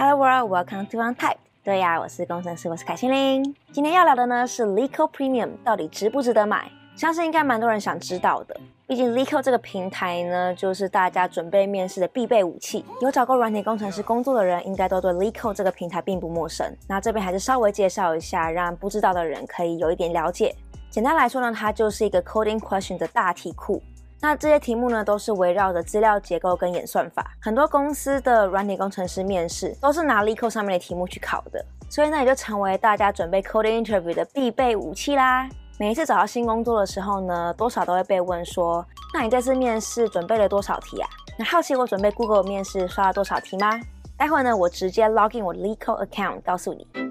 Hello world, welcome to one type。对呀，我是工程师，我是凯心玲。今天要聊的呢是 Leeco Premium 到底值不值得买？相信应该蛮多人想知道的。毕竟 Leeco 这个平台呢，就是大家准备面试的必备武器。有找过软体工程师工作的人，应该都对 LeetCode 这个平台并不陌生。那这边还是稍微介绍一下，让不知道的人可以有一点了解。简单来说呢，它就是一个 coding question 的大题库。那这些题目呢，都是围绕着资料结构跟演算法。很多公司的软体工程师面试都是拿 LeetCode 上面的题目去考的，所以那也就成为大家准备 coding interview 的必备武器啦。每一次找到新工作的时候呢，多少都会被问说：“那你这次面试准备了多少题啊？”那好奇我准备 Google 面试刷了多少题吗？待会呢，我直接 login 我 LeetCode account 告诉你。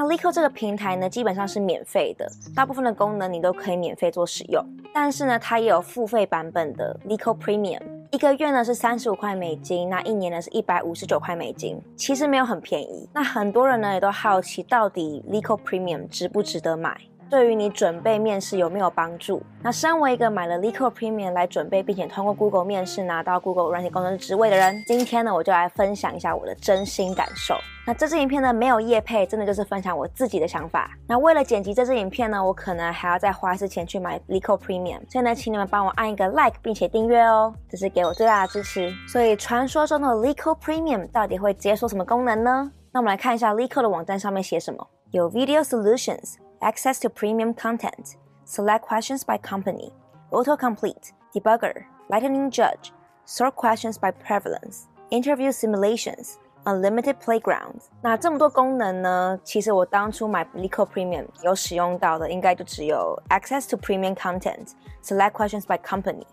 那 Leeco 这个平台呢，基本上是免费的，大部分的功能你都可以免费做使用。但是呢，它也有付费版本的 Leeco Premium，一个月呢是三十五块美金，那一年呢是一百五十九块美金，其实没有很便宜。那很多人呢也都好奇，到底 Leeco Premium 值不值得买？对于你准备面试有没有帮助？那身为一个买了 LeetCode Premium 来准备，并且通过 Google 面试拿到 Google 软体工程师职位的人，今天呢我就来分享一下我的真心感受。那这支影片呢没有业配，真的就是分享我自己的想法。那为了剪辑这支影片呢，我可能还要再花一次钱去买 LeetCode Premium，所以呢，请你们帮我按一个 Like 并且订阅哦，这是给我最大的支持。所以传说中的 LeetCode Premium 到底会解锁什么功能呢？那我们来看一下 LeetCode 的网站上面写什么，有 Video Solutions。Access to premium content, select questions by company, autocomplete, debugger, lightning judge, sort questions by prevalence, interview simulations, unlimited playgrounds。那这么多功能呢？其实我当初买 LeetCode Premium 有使用到的，应该就只有 Access to premium content, select questions by company。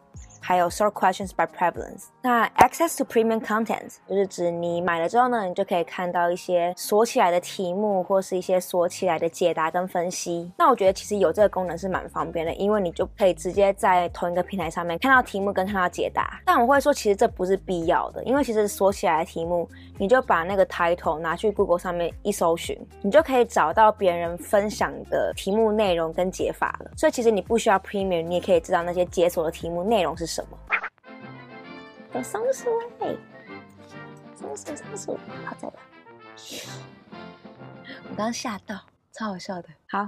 还有 sort questions by prevalence。那 access to premium content 就是指你买了之后呢，你就可以看到一些锁起来的题目，或是一些锁起来的解答跟分析。那我觉得其实有这个功能是蛮方便的，因为你就可以直接在同一个平台上面看到题目跟看到解答。但我会说，其实这不是必要的，因为其实锁起来的题目，你就把那个 title 拿去 Google 上面一搜寻，你就可以找到别人分享的题目内容跟解法了。所以其实你不需要 premium，你也可以知道那些解锁的题目内容是什么。什么？有松鼠哎！松鼠，松鼠，好走了。我刚刚吓到，超好笑的。好，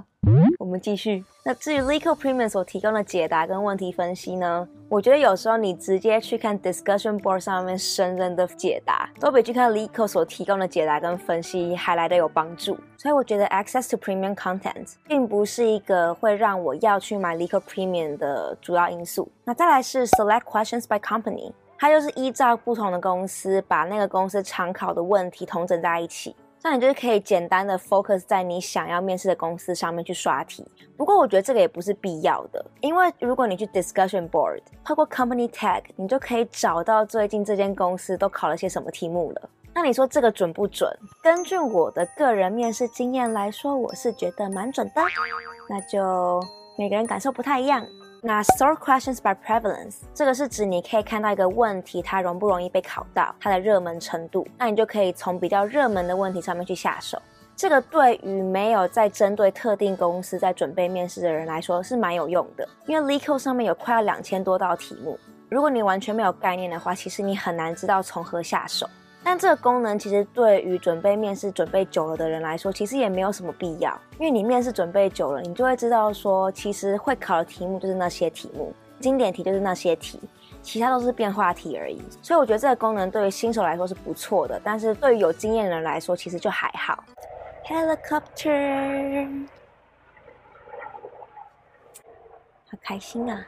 我们继续。那至于 Legal Premium 所提供的解答跟问题分析呢？我觉得有时候你直接去看 Discussion Board 上面神人的解答，都比去看 LeetCode 所提供的解答跟分析还来得有帮助。所以我觉得 Access to Premium Content 并不是一个会让我要去买 LeetCode Premium 的主要因素。那再来是 Select Questions by Company，它就是依照不同的公司，把那个公司常考的问题统整在一起。那你就是可以简单的 focus 在你想要面试的公司上面去刷题。不过我觉得这个也不是必要的，因为如果你去 discussion board，透过 company tag，你就可以找到最近这间公司都考了些什么题目了。那你说这个准不准？根据我的个人面试经验来说，我是觉得蛮准的。那就每个人感受不太一样。那 sort questions by prevalence，这个是指你可以看到一个问题，它容不容易被考到，它的热门程度，那你就可以从比较热门的问题上面去下手。这个对于没有在针对特定公司在准备面试的人来说是蛮有用的，因为 LeetCo 上面有快要两千多道题目，如果你完全没有概念的话，其实你很难知道从何下手。但这个功能其实对于准备面试准备久了的人来说，其实也没有什么必要，因为你面试准备久了，你就会知道说，其实会考的题目就是那些题目，经典题就是那些题，其他都是变化题而已。所以我觉得这个功能对于新手来说是不错的，但是对于有经验的人来说，其实就还好。Helicopter，好开心啊！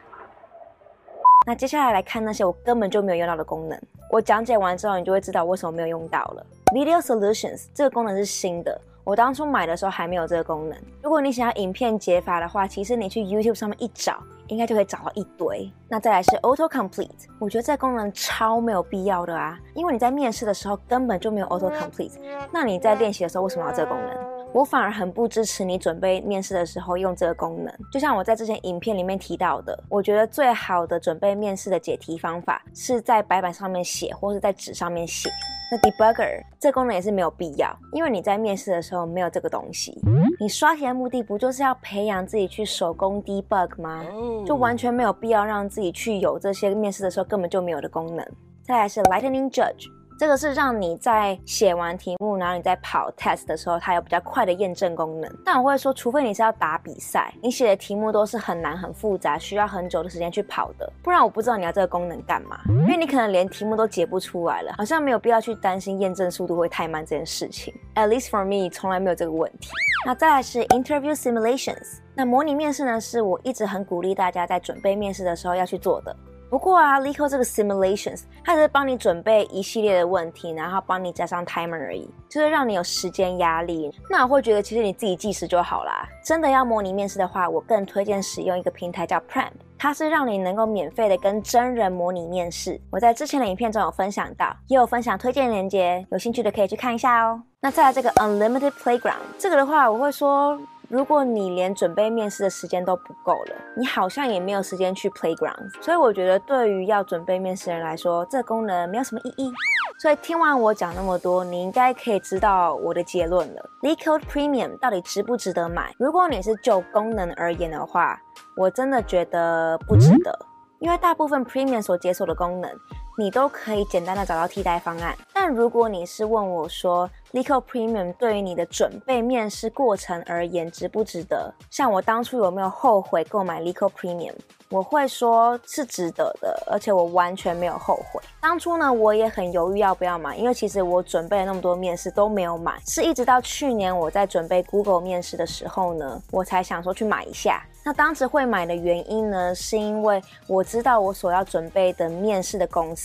那接下来来看那些我根本就没有用到的功能。我讲解完之后，你就会知道为什么没有用到了。Video Solutions 这个功能是新的，我当初买的时候还没有这个功能。如果你想要影片解法的话，其实你去 YouTube 上面一找，应该就可以找到一堆。那再来是 Auto Complete，我觉得这功能超没有必要的啊，因为你在面试的时候根本就没有 Auto Complete，那你在练习的时候为什么要这个功能？我反而很不支持你准备面试的时候用这个功能。就像我在之前影片里面提到的，我觉得最好的准备面试的解题方法是在白板上面写，或是在纸上面写。那 Debugger 这功能也是没有必要，因为你在面试的时候没有这个东西。你刷题的目的不就是要培养自己去手工 debug 吗？就完全没有必要让自己去有这些面试的时候根本就没有的功能。再来是 Lightning Judge。这个是让你在写完题目，然后你在跑 test 的时候，它有比较快的验证功能。但我会说，除非你是要打比赛，你写的题目都是很难、很复杂，需要很久的时间去跑的，不然我不知道你要这个功能干嘛。因为你可能连题目都解不出来了，好像没有必要去担心验证速度会太慢这件事情。At least for me，从来没有这个问题。那再来是 interview simulations，那模拟面试呢，是我一直很鼓励大家在准备面试的时候要去做的。不过啊，Lico 这个 simulations，它只是帮你准备一系列的问题，然后帮你加上 timer 而已，就是让你有时间压力。那我会觉得，其实你自己计时就好啦。真的要模拟面试的话，我更推荐使用一个平台叫 Prep，它是让你能够免费的跟真人模拟面试。我在之前的影片中有分享到，也有分享推荐链接，有兴趣的可以去看一下哦。那再来这个 Unlimited Playground，这个的话，我会说。如果你连准备面试的时间都不够了，你好像也没有时间去 playground。所以我觉得，对于要准备面试的人来说，这功能没有什么意义。所以听完我讲那么多，你应该可以知道我的结论了。LeetCode Premium 到底值不值得买？如果你是就功能而言的话，我真的觉得不值得。因为大部分 Premium 所解锁的功能，你都可以简单的找到替代方案。但如果你是问我说，LeetCode Premium 对于你的准备面试过程而言值不值得？像我当初有没有后悔购买 LeetCode Premium？我会说是值得的，而且我完全没有后悔。当初呢，我也很犹豫要不要买，因为其实我准备了那么多面试都没有买，是一直到去年我在准备 Google 面试的时候呢，我才想说去买一下。那当时会买的原因呢，是因为我知道我所要准备的面试的公司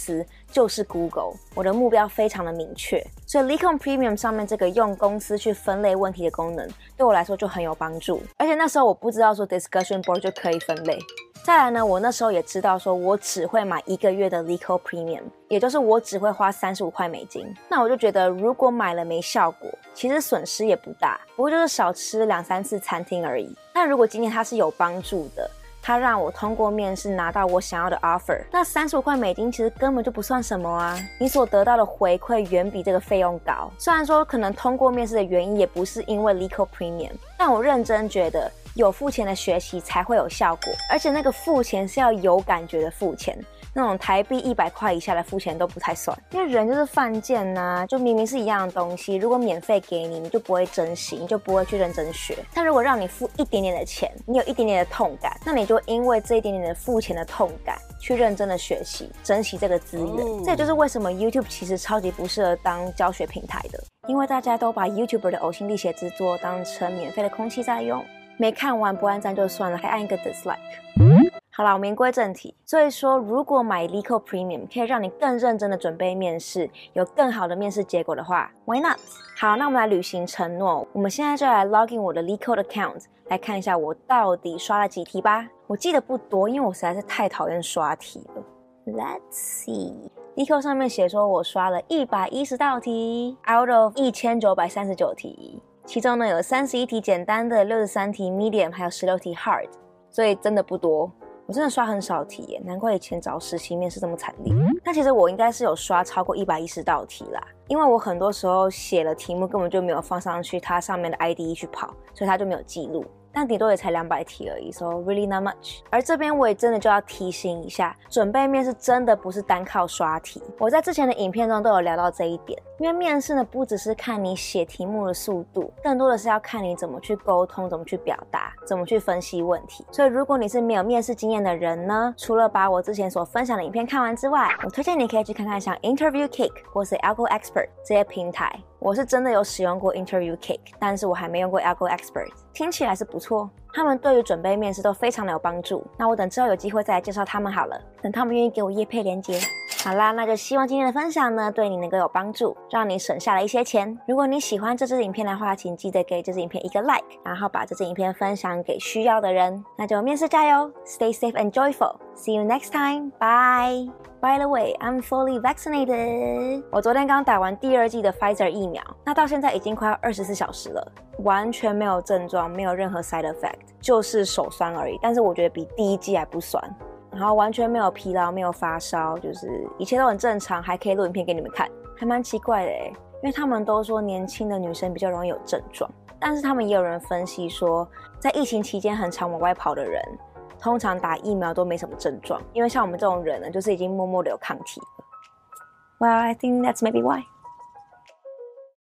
就是 Google，我的目标非常的明确，所以 LeetCode Premium 上面这个用公司去分类问题的功能，对我来说就很有帮助。而且那时候我不知道说 Discussion Board 就可以分类。再来呢，我那时候也知道说我只会买一个月的 LeetCode Premium，也就是我只会花三十五块美金。那我就觉得如果买了没效果，其实损失也不大，不过就是少吃两三次餐厅而已。但如果今天它是有帮助的，他让我通过面试拿到我想要的 offer，那三十五块美金其实根本就不算什么啊！你所得到的回馈远比这个费用高。虽然说可能通过面试的原因也不是因为 legal Premium，但我认真觉得有付钱的学习才会有效果，而且那个付钱是要有感觉的付钱。那种台币一百块以下的付钱都不太算，因为人就是犯贱呐，就明明是一样的东西，如果免费给你，你就不会珍惜，你就不会去认真学。但如果让你付一点点的钱，你有一点点的痛感，那你就因为这一点点的付钱的痛感，去认真的学习，珍惜这个资源。Oh. 这也就是为什么 YouTube 其实超级不适合当教学平台的，因为大家都把 YouTuber 的呕心沥血之作当成免费的空气在用，没看完不按赞就算了，还按一个 dislike。好了，我们言归正题。所以说，如果买 LeCo Premium 可以让你更认真的准备面试，有更好的面试结果的话，Why not？好，那我们来履行承诺。我们现在就来 login 我的 Lico account，来看一下我到底刷了几题吧。我记得不多，因为我实在是太讨厌刷题了。Let's see，LeCo 上面写说我刷了一百一十道题，out of 一千九百三十九题，其中呢有三十一题简单的，六十三题 medium，还有十六题 hard，所以真的不多。我真的刷很少题耶，难怪以前找实习面试这么惨烈。那其实我应该是有刷超过一百一十道题啦，因为我很多时候写了题目根本就没有放上去它上面的 ID 去跑，所以它就没有记录。但顶多也才两百题而已，so really not much。而这边我也真的就要提醒一下，准备面试真的不是单靠刷题。我在之前的影片中都有聊到这一点，因为面试呢不只是看你写题目的速度，更多的是要看你怎么去沟通，怎么去表达，怎么去分析问题。所以如果你是没有面试经验的人呢，除了把我之前所分享的影片看完之外，我推荐你可以去看看像 Interview Kick 或是 Algo Expert 这些平台。我是真的有使用过 Interview Cake，但是我还没用过 Algo Expert，听起来是不错。他们对于准备面试都非常的有帮助。那我等之后有机会再来介绍他们好了。等他们愿意给我业配连接。好啦，那就希望今天的分享呢，对你能够有帮助，让你省下了一些钱。如果你喜欢这支影片的话，请记得给这支影片一个 like，然后把这支影片分享给需要的人。那就面试加油，Stay safe and joyful。See you next time. Bye. By the way, I'm fully vaccinated. 我昨天刚打完第二剂的 Pfizer 疫苗，那到现在已经快要二十四小时了，完全没有症状，没有任何 side effect，就是手酸而已。但是我觉得比第一季还不酸，然后完全没有疲劳，没有发烧，就是一切都很正常，还可以录影片给你们看，还蛮奇怪的诶，因为他们都说年轻的女生比较容易有症状，但是他们也有人分析说，在疫情期间很常往外跑的人。通常打疫苗都没什么症状，因为像我们这种人呢，就是已经默默的有抗体了。Well, I think that's maybe why.